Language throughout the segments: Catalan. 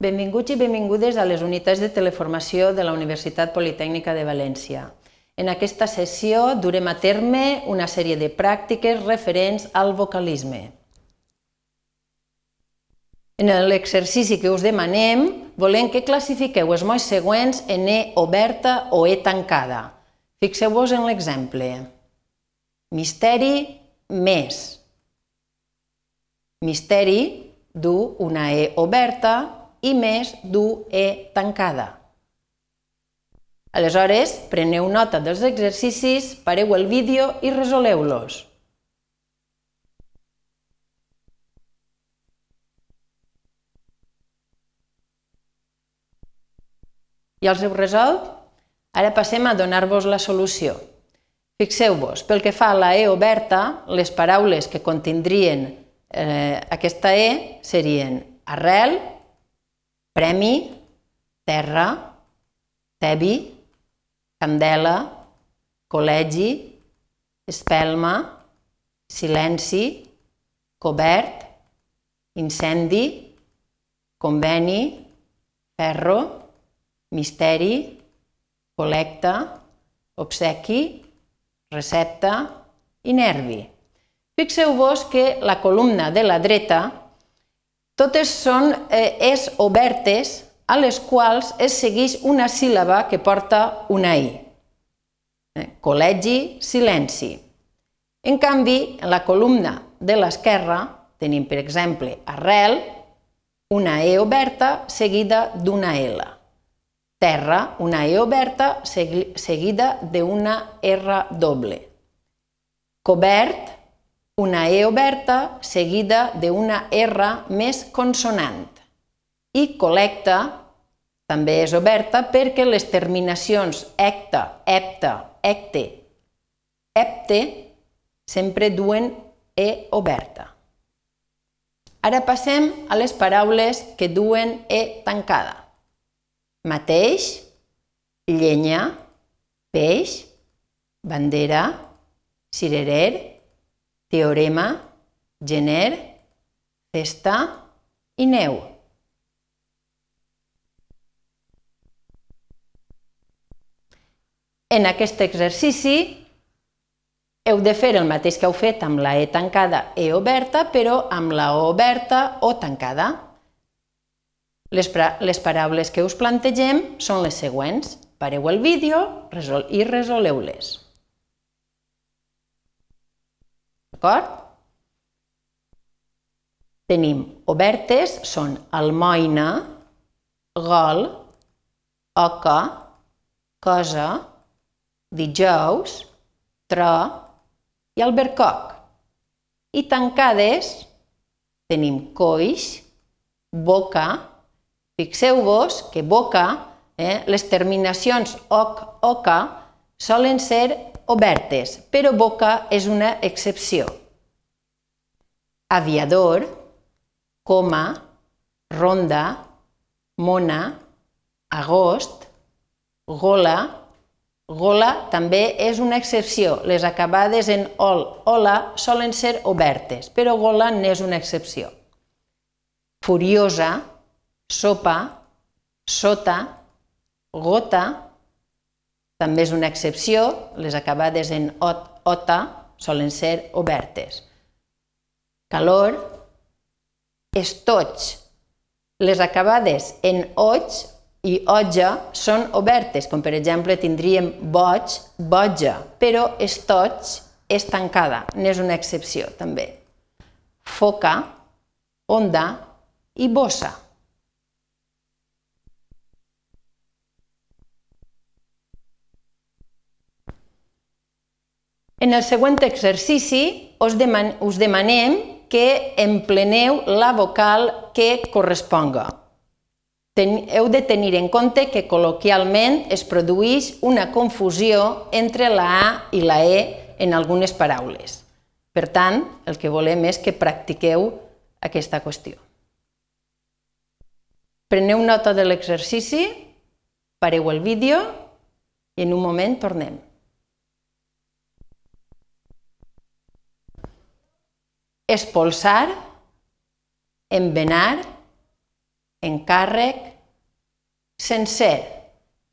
Benvinguts i benvingudes a les unitats de teleformació de la Universitat Politècnica de València. En aquesta sessió durem a terme una sèrie de pràctiques referents al vocalisme. En l'exercici que us demanem, volem que classifiqueu els mots següents en E oberta o E tancada. Fixeu-vos en l'exemple. Misteri, més. Misteri du una E oberta i més du E tancada. Aleshores, preneu nota dels exercicis, pareu el vídeo i resoleu-los. Ja els heu resolt? Ara passem a donar-vos la solució. Fixeu-vos, pel que fa a la E oberta, les paraules que contindrien eh, aquesta E serien arrel, premi, terra, tebi, candela, col·legi, espelma, silenci, cobert, incendi, conveni, ferro, misteri, col·lecta, obsequi, recepta i nervi. Fixeu-vos que la columna de la dreta totes són eh, es obertes a les quals es segueix una síl·laba que porta una i. Eh, col·legi, silenci. En canvi, en la columna de l'esquerra tenim, per exemple, arrel, una E oberta seguida d'una L. Terra, una E oberta seguida d'una R doble. Cobert, una E oberta seguida d'una R més consonant. I col·lecta també és oberta perquè les terminacions ecta, epta, ecte, epte sempre duen E oberta. Ara passem a les paraules que duen E tancada. Mateix, llenya, peix, bandera, cirerer, teorema, gener, festa i neu. En aquest exercici heu de fer el mateix que heu fet amb la E tancada E oberta, però amb la O oberta o tancada. Les, les paraules que us plantegem són les següents. Pareu el vídeo resol i resoleu-les. D'acord? Tenim obertes, són almoina, gol, oca, cosa, dijous, tro i albercoc. I tancades tenim coix, boca, fixeu-vos que boca, eh, les terminacions oc, oca, solen ser obertes, però boca és una excepció. Aviador, coma, ronda, mona, agost, gola, gola també és una excepció. Les acabades en ol, ola solen ser obertes, però gola n'és una excepció. Furiosa, sopa, sota, gota, també és una excepció, les acabades en ot, ota solen ser obertes. Calor, estoig. Les acabades en oig i oja són obertes, com per exemple tindríem boig, boja, però estoig és tancada, n'és una excepció també. Foca, onda i bossa. En el següent exercici us, deman us demanem que empleneu la vocal que corresponga. Ten heu de tenir en compte que col·loquialment es produeix una confusió entre la A i la E en algunes paraules. Per tant, el que volem és que practiqueu aquesta qüestió. Preneu nota de l'exercici, pareu el vídeo i en un moment tornem. Expulsar, envenar, encàrrec, sencer.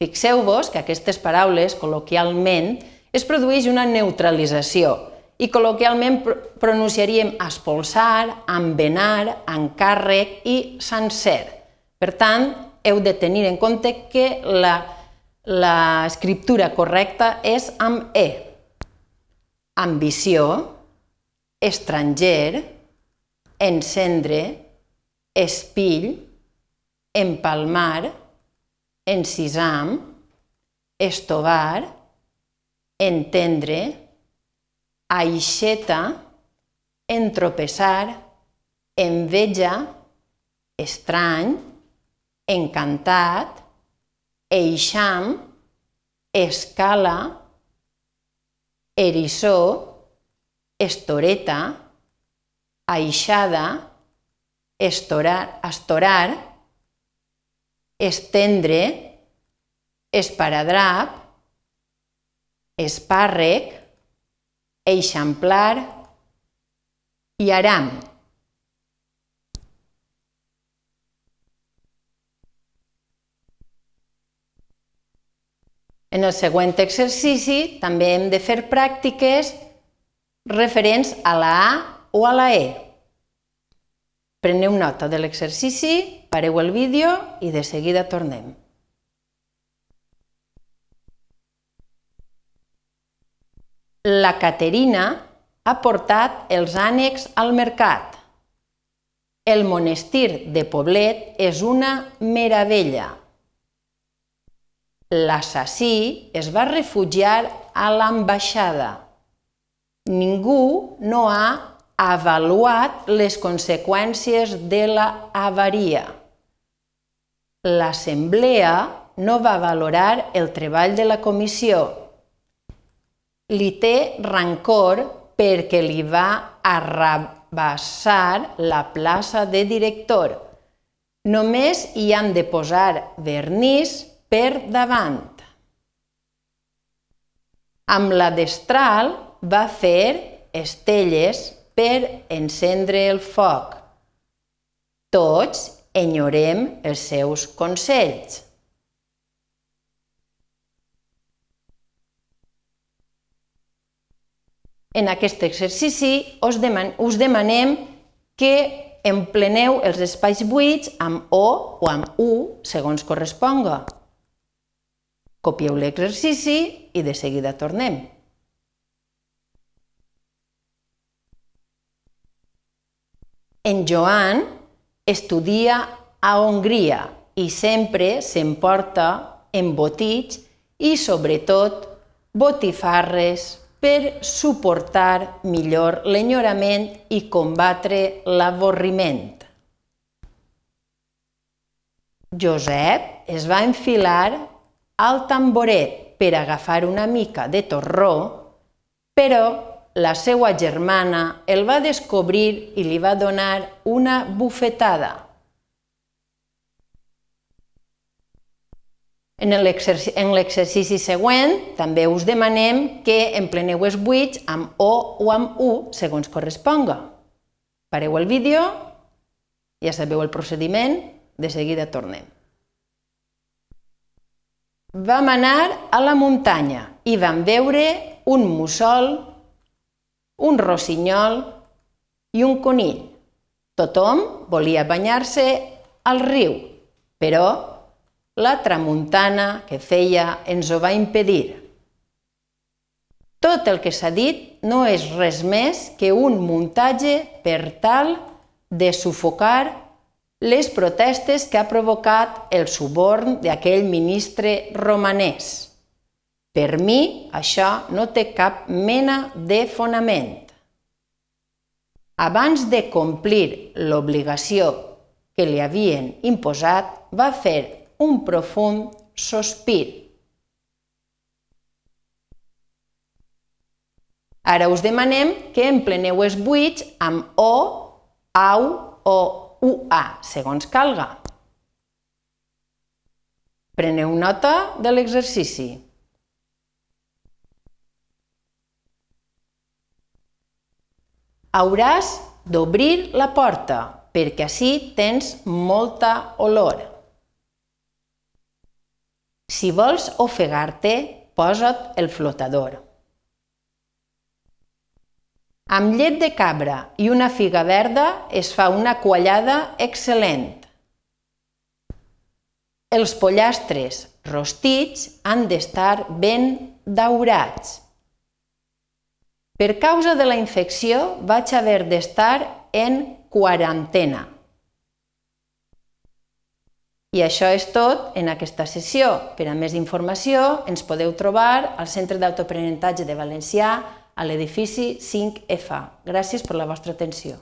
Fixeu-vos que aquestes paraules, col·loquialment, es produeix una neutralització i col·loquialment pronunciaríem espolsar, envenar, encàrrec i sencer. Per tant, heu de tenir en compte que l'escriptura correcta és amb E. Ambició, estranger, encendre, espill, empalmar, encisam, estovar, entendre, aixeta, entropessar, enveja, estrany, encantat, eixam, escala, erissó, estoreta, aixada, estorar, estorar estendre, esparadrap, espàrrec, eixamplar i aram. En el següent exercici també hem de fer pràctiques referents a la A o a la E. Preneu nota de l'exercici, pareu el vídeo i de seguida tornem. La Caterina ha portat els ànecs al mercat. El monestir de Poblet és una meravella l'assassí es va refugiar a l'ambaixada. Ningú no ha avaluat les conseqüències de la avaria. L'assemblea no va valorar el treball de la comissió. Li té rancor perquè li va arrabassar la plaça de director. Només hi han de posar vernís per davant. Amb la destral va fer estelles per encendre el foc. Tots enyorem els seus consells. En aquest exercici us, deman us demanem que empleneu els espais buits amb O o amb U, segons corresponga. Copieu l'exercici i de seguida tornem. En Joan estudia a Hongria i sempre s'emporta embotits i, sobretot, botifarres per suportar millor l'enyorament i combatre l'avorriment. Josep es va enfilar al tamboret per agafar una mica de torró, però la seva germana el va descobrir i li va donar una bufetada. En l'exercici següent també us demanem que empleneu els buits amb O o amb U segons corresponga. Pareu el vídeo, ja sabeu el procediment, de seguida tornem. Vam anar a la muntanya i vam veure un mussol, un rossinyol i un conill. Tothom volia banyar-se al riu, però la tramuntana que feia ens ho va impedir. Tot el que s'ha dit no és res més que un muntatge per tal de sufocar les protestes que ha provocat el suborn d'aquell ministre romanès. Per mi, això no té cap mena de fonament. Abans de complir l'obligació que li havien imposat, va fer un profund sospir. Ara us demanem que empleneu els buits amb o, au o UA, segons calga. Preneu nota de l'exercici. Hauràs d'obrir la porta. perquè així tens molta olor. Si vols ofegar-te, posa't el flotador. Amb llet de cabra i una figa verda es fa una quallada excel·lent. Els pollastres rostits han d'estar ben daurats. Per causa de la infecció vaig haver d'estar en quarantena. I això és tot en aquesta sessió. Per a més informació ens podeu trobar al Centre d'Autoaprenentatge de Valencià a l'edifici 5F. Gràcies per la vostra atenció.